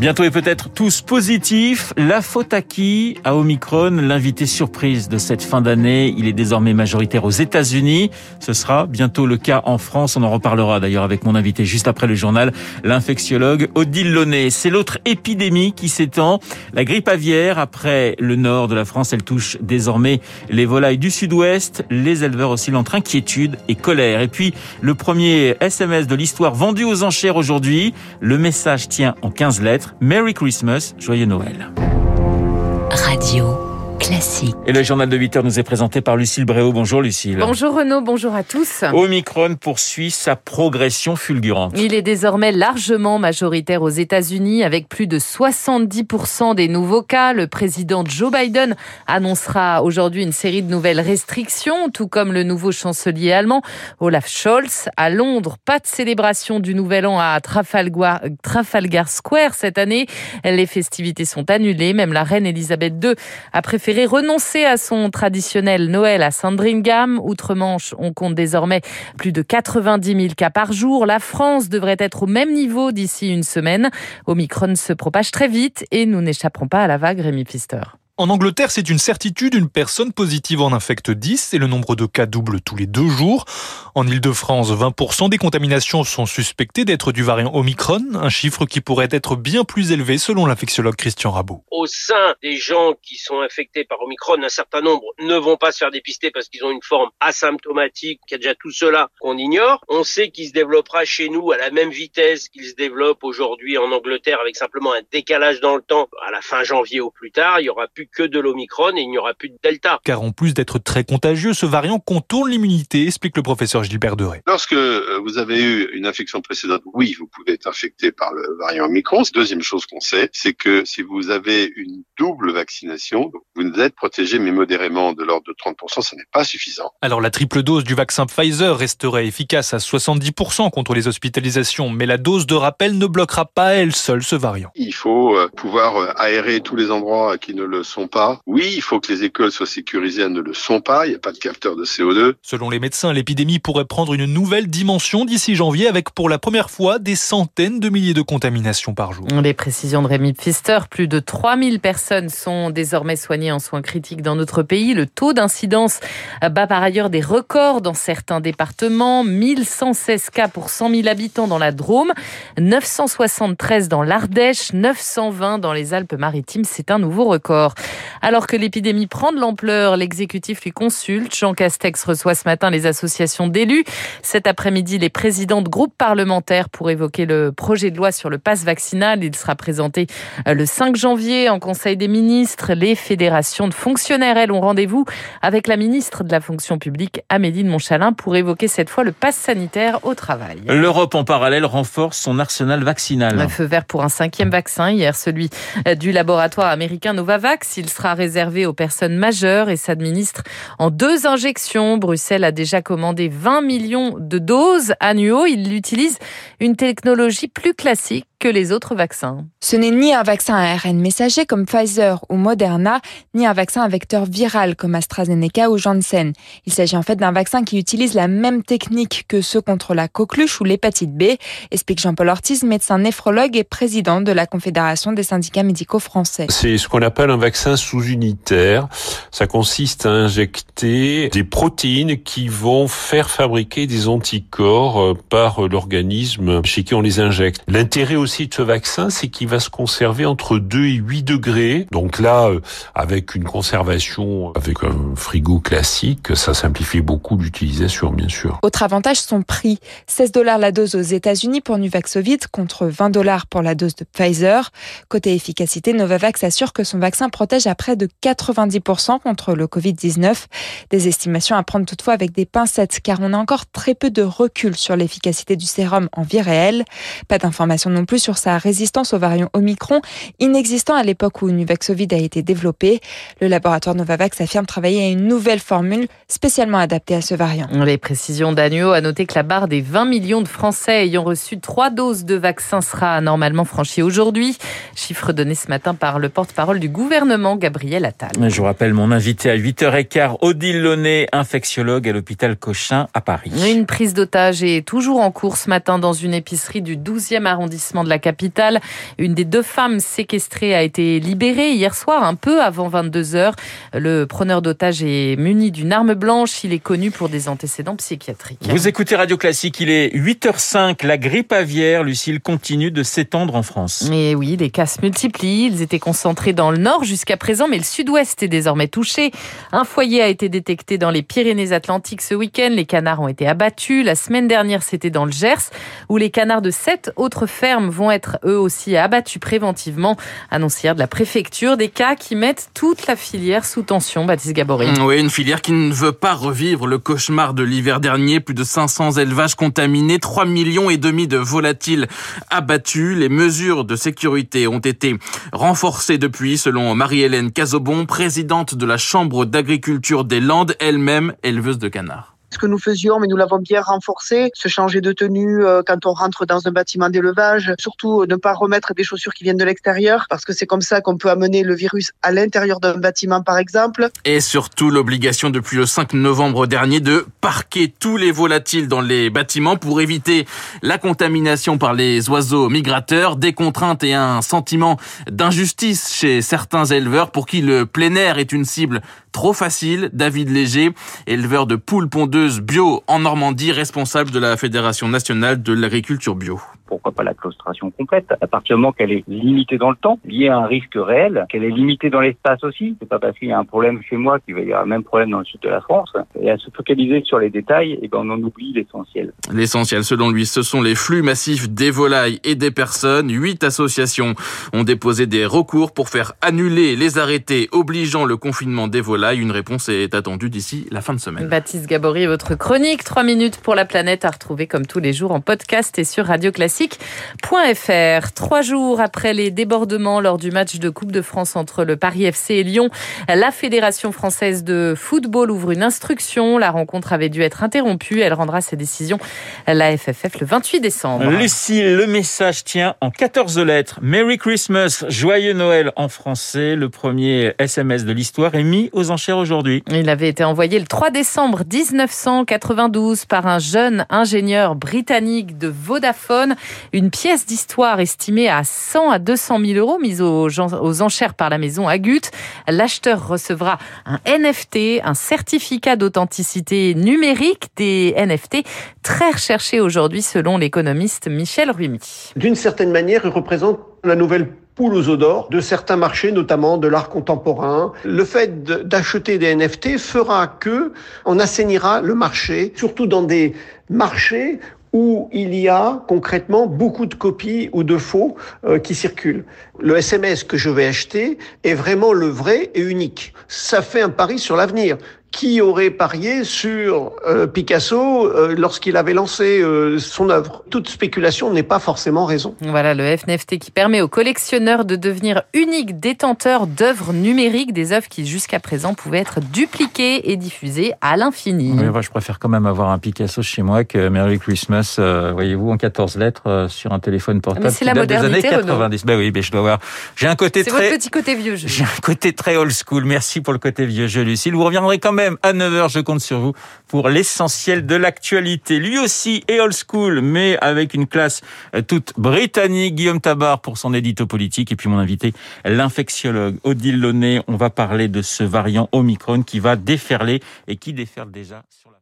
Bientôt et peut-être tous positifs. La faute à qui? À Omicron, l'invité surprise de cette fin d'année. Il est désormais majoritaire aux États-Unis. Ce sera bientôt le cas en France. On en reparlera d'ailleurs avec mon invité juste après le journal, l'infectiologue Odile Launay. C'est l'autre épidémie qui s'étend. La grippe aviaire, après le nord de la France, elle touche désormais les volailles du sud-ouest. Les éleveurs oscillent entre inquiétude et colère. Et puis, le premier SMS de l'histoire vendu aux enchères aujourd'hui. Le message tient en 15 lettres. Merry Christmas, joyeux Noël. Radio. Classique. Et le journal de 8 heures nous est présenté par Lucille Bréau. Bonjour Lucille. Bonjour Renaud, bonjour à tous. Omicron poursuit sa progression fulgurante. Il est désormais largement majoritaire aux États-Unis avec plus de 70% des nouveaux cas. Le président Joe Biden annoncera aujourd'hui une série de nouvelles restrictions, tout comme le nouveau chancelier allemand Olaf Scholz. À Londres, pas de célébration du Nouvel An à Trafalgar, Trafalgar Square cette année. Les festivités sont annulées. Même la reine Elisabeth II a préféré renoncer à son traditionnel Noël à Sandringham. Outre-Manche, on compte désormais plus de 90 000 cas par jour. La France devrait être au même niveau d'ici une semaine. Omicron se propage très vite et nous n'échapperons pas à la vague Rémi Pfister. En Angleterre, c'est une certitude, une personne positive en infecte 10 et le nombre de cas double tous les deux jours. En Ile-de-France, 20% des contaminations sont suspectées d'être du variant Omicron, un chiffre qui pourrait être bien plus élevé selon l'infectiologue Christian Rabot. Au sein des gens qui sont infectés par Omicron, un certain nombre ne vont pas se faire dépister parce qu'ils ont une forme asymptomatique, qu'il y a déjà tout cela qu'on ignore. On sait qu'il se développera chez nous à la même vitesse qu'il se développe aujourd'hui en Angleterre avec simplement un décalage dans le temps à la fin janvier au plus tard. Il y aura plus que de l'Omicron et il n'y aura plus de Delta. Car en plus d'être très contagieux, ce variant contourne l'immunité, explique le professeur Gilbert Deré. Lorsque euh, vous avez eu une infection précédente, oui, vous pouvez être infecté par le variant Omicron. Deuxième chose qu'on sait, c'est que si vous avez une double vaccination, vous êtes protégé mais modérément de l'ordre de 30%, ce n'est pas suffisant. Alors la triple dose du vaccin Pfizer resterait efficace à 70% contre les hospitalisations, mais la dose de rappel ne bloquera pas elle seule ce variant. Il faut euh, pouvoir euh, aérer tous les endroits qui ne le sont pas. Oui, il faut que les écoles soient sécurisées, elles ne le sont pas. Il n'y a pas de capteur de CO2. Selon les médecins, l'épidémie pourrait prendre une nouvelle dimension d'ici janvier avec pour la première fois des centaines de milliers de contaminations par jour. Les précisions de Rémi Pfister, plus de 3000 personnes sont désormais soignées en soins critiques dans notre pays. Le taux d'incidence bat par ailleurs des records dans certains départements. 1116 cas pour 100 000 habitants dans la Drôme, 973 dans l'Ardèche, 920 dans les Alpes-Maritimes. C'est un nouveau record. Alors que l'épidémie prend de l'ampleur, l'exécutif lui consulte. Jean Castex reçoit ce matin les associations d'élus. Cet après-midi, les présidents de groupes parlementaires pour évoquer le projet de loi sur le pass vaccinal. Il sera présenté euh, le 5 janvier en Conseil des ministres. Les fédérations de fonctionnaires, elles, ont rendez-vous avec la ministre de la fonction publique, Amélie de Montchalin, pour évoquer cette fois le pass sanitaire au travail. L'Europe, en parallèle, renforce son arsenal vaccinal. Un feu vert pour un cinquième vaccin. Hier, celui euh, du laboratoire américain Novavax il sera réservé aux personnes majeures et s'administre en deux injections. Bruxelles a déjà commandé 20 millions de doses annuaux. Il utilise une technologie plus classique que les autres vaccins. Ce n'est ni un vaccin à ARN messager comme Pfizer ou Moderna, ni un vaccin à vecteur viral comme AstraZeneca ou Janssen. Il s'agit en fait d'un vaccin qui utilise la même technique que ceux contre la coqueluche ou l'hépatite B, explique Jean-Paul Ortiz, médecin néphrologue et président de la Confédération des syndicats médicaux français. C'est ce qu'on appelle un vaccin sous-unitaire. Ça consiste à injecter des protéines qui vont faire fabriquer des anticorps euh, par l'organisme chez qui on les injecte. L'intérêt aussi de ce vaccin, c'est qu'il va se conserver entre 2 et 8 degrés. Donc là, euh, avec une conservation avec un frigo classique, ça simplifie beaucoup l'utilisation, bien sûr. Autre avantage, son prix. 16 dollars la dose aux États-Unis pour Nuvaxovid contre 20 dollars pour la dose de Pfizer. Côté efficacité, Novavax assure que son vaccin protège à près de 90% contre le Covid-19. Des estimations à prendre toutefois avec des pincettes car on a encore très peu de recul sur l'efficacité du sérum en vie réelle. Pas d'informations non plus sur sa résistance au variant Omicron, inexistant à l'époque où Nuvaxovid a été développé. Le laboratoire Novavax affirme travailler à une nouvelle formule spécialement adaptée à ce variant. Les précisions d'Agneau a noté que la barre des 20 millions de Français ayant reçu trois doses de vaccin sera normalement franchie aujourd'hui. Chiffre donné ce matin par le porte-parole du gouvernement, Gabriel Attal. Je vous rappelle mon invité à 8h15, Odile Launay, infectiologue à l'hôpital Cochin à Paris. Une prise d'otage est toujours en cours ce matin dans une épicerie du 12e arrondissement de la capitale. Une des deux femmes séquestrées a été libérée hier soir, un peu avant 22h. Le preneur d'otage est muni d'une arme blanche. Il est connu pour des antécédents psychiatriques. Vous écoutez Radio Classique, il est 8h05. La grippe aviaire, Lucille, continue de s'étendre en France. Et oui, les cas se multiplient. Ils étaient concentrés dans le nord jusqu'à présent, mais le sud-ouest est désormais touché. Un foyer a été détecté dans les Pyrénées-Atlantiques ce week-end. Les canards ont été abattus. La semaine dernière, c'était dans le Gers, où les canards de sept autres fermes vont être eux aussi abattus préventivement. Annoncière de la préfecture, des cas qui mettent toute la filière sous tension. Baptiste Gabory. Oui, une filière qui ne veut pas revivre le cauchemar de l'hiver dernier. Plus de 500 élevages contaminés, 3 millions et demi de volatiles abattus. Les mesures de sécurité ont été renforcées depuis, selon Marie-Hélène Cazobon, présidente de la Chambre d'agriculture des Landes, elle-même éleveuse de canards ce que nous faisions, mais nous l'avons bien renforcé, se changer de tenue euh, quand on rentre dans un bâtiment d'élevage, surtout euh, ne pas remettre des chaussures qui viennent de l'extérieur, parce que c'est comme ça qu'on peut amener le virus à l'intérieur d'un bâtiment, par exemple. Et surtout l'obligation depuis le 5 novembre dernier de parquer tous les volatiles dans les bâtiments pour éviter la contamination par les oiseaux migrateurs, des contraintes et un sentiment d'injustice chez certains éleveurs pour qui le plein air est une cible trop facile. David Léger, éleveur de poules pondeuses bio en Normandie, responsable de la Fédération nationale de l'agriculture bio pourquoi pas la claustration complète, à partir du moment qu'elle est limitée dans le temps, liée à un risque réel, qu'elle est limitée dans l'espace aussi. C'est pas parce qu'il y a un problème chez moi qu'il va y avoir le même problème dans le sud de la France. Et à se focaliser sur les détails, et eh ben on en oublie l'essentiel. L'essentiel, selon lui, ce sont les flux massifs des volailles et des personnes. Huit associations ont déposé des recours pour faire annuler les arrêtés obligeant le confinement des volailles. Une réponse est attendue d'ici la fin de semaine. Baptiste Gabory, votre chronique, trois minutes pour la planète à retrouver comme tous les jours en podcast et sur Radio Classique. Fr. Trois jours après les débordements lors du match de Coupe de France entre le Paris FC et Lyon, la Fédération française de football ouvre une instruction. La rencontre avait dû être interrompue. Elle rendra ses décisions à la FFF le 28 décembre. Lucille, le message tient en 14 lettres. Merry Christmas, joyeux Noël en français. Le premier SMS de l'histoire est mis aux enchères aujourd'hui. Il avait été envoyé le 3 décembre 1992 par un jeune ingénieur britannique de Vodafone. Une pièce d'histoire estimée à 100 à 200 000 euros mise aux, enchères par la maison Agut. L'acheteur recevra un NFT, un certificat d'authenticité numérique des NFT très recherchés aujourd'hui selon l'économiste Michel Rumi. D'une certaine manière, il représente la nouvelle poule aux odeurs de certains marchés, notamment de l'art contemporain. Le fait d'acheter des NFT fera que on assainira le marché, surtout dans des marchés où il y a concrètement beaucoup de copies ou de faux euh, qui circulent. Le SMS que je vais acheter est vraiment le vrai et unique. Ça fait un pari sur l'avenir qui aurait parié sur euh, Picasso euh, lorsqu'il avait lancé euh, son œuvre. Toute spéculation n'est pas forcément raison. Voilà le FNFT qui permet aux collectionneurs de devenir uniques détenteurs d'œuvres numériques, des œuvres qui jusqu'à présent pouvaient être dupliquées et diffusées à l'infini. Oui, je préfère quand même avoir un Picasso chez moi que Merry Christmas, voyez-vous, en 14 lettres sur un téléphone portable. Mais c'est la modernité, des années 90. Ben oui, mais je dois voir. J'ai un côté très. C'est votre petit côté vieux jeu. J'ai un côté très old school. Merci pour le côté vieux jeu, Lucille. Vous reviendrez quand même à 9h. Je compte sur vous pour l'essentiel de l'actualité. Lui aussi est old school, mais avec une classe euh, toute britannique. Guillaume Tabar pour son édito politique. Et puis mon invité, l'infectiologue Odile Launay. On va parler de ce variant Omicron qui va déferler et qui déferle déjà sur la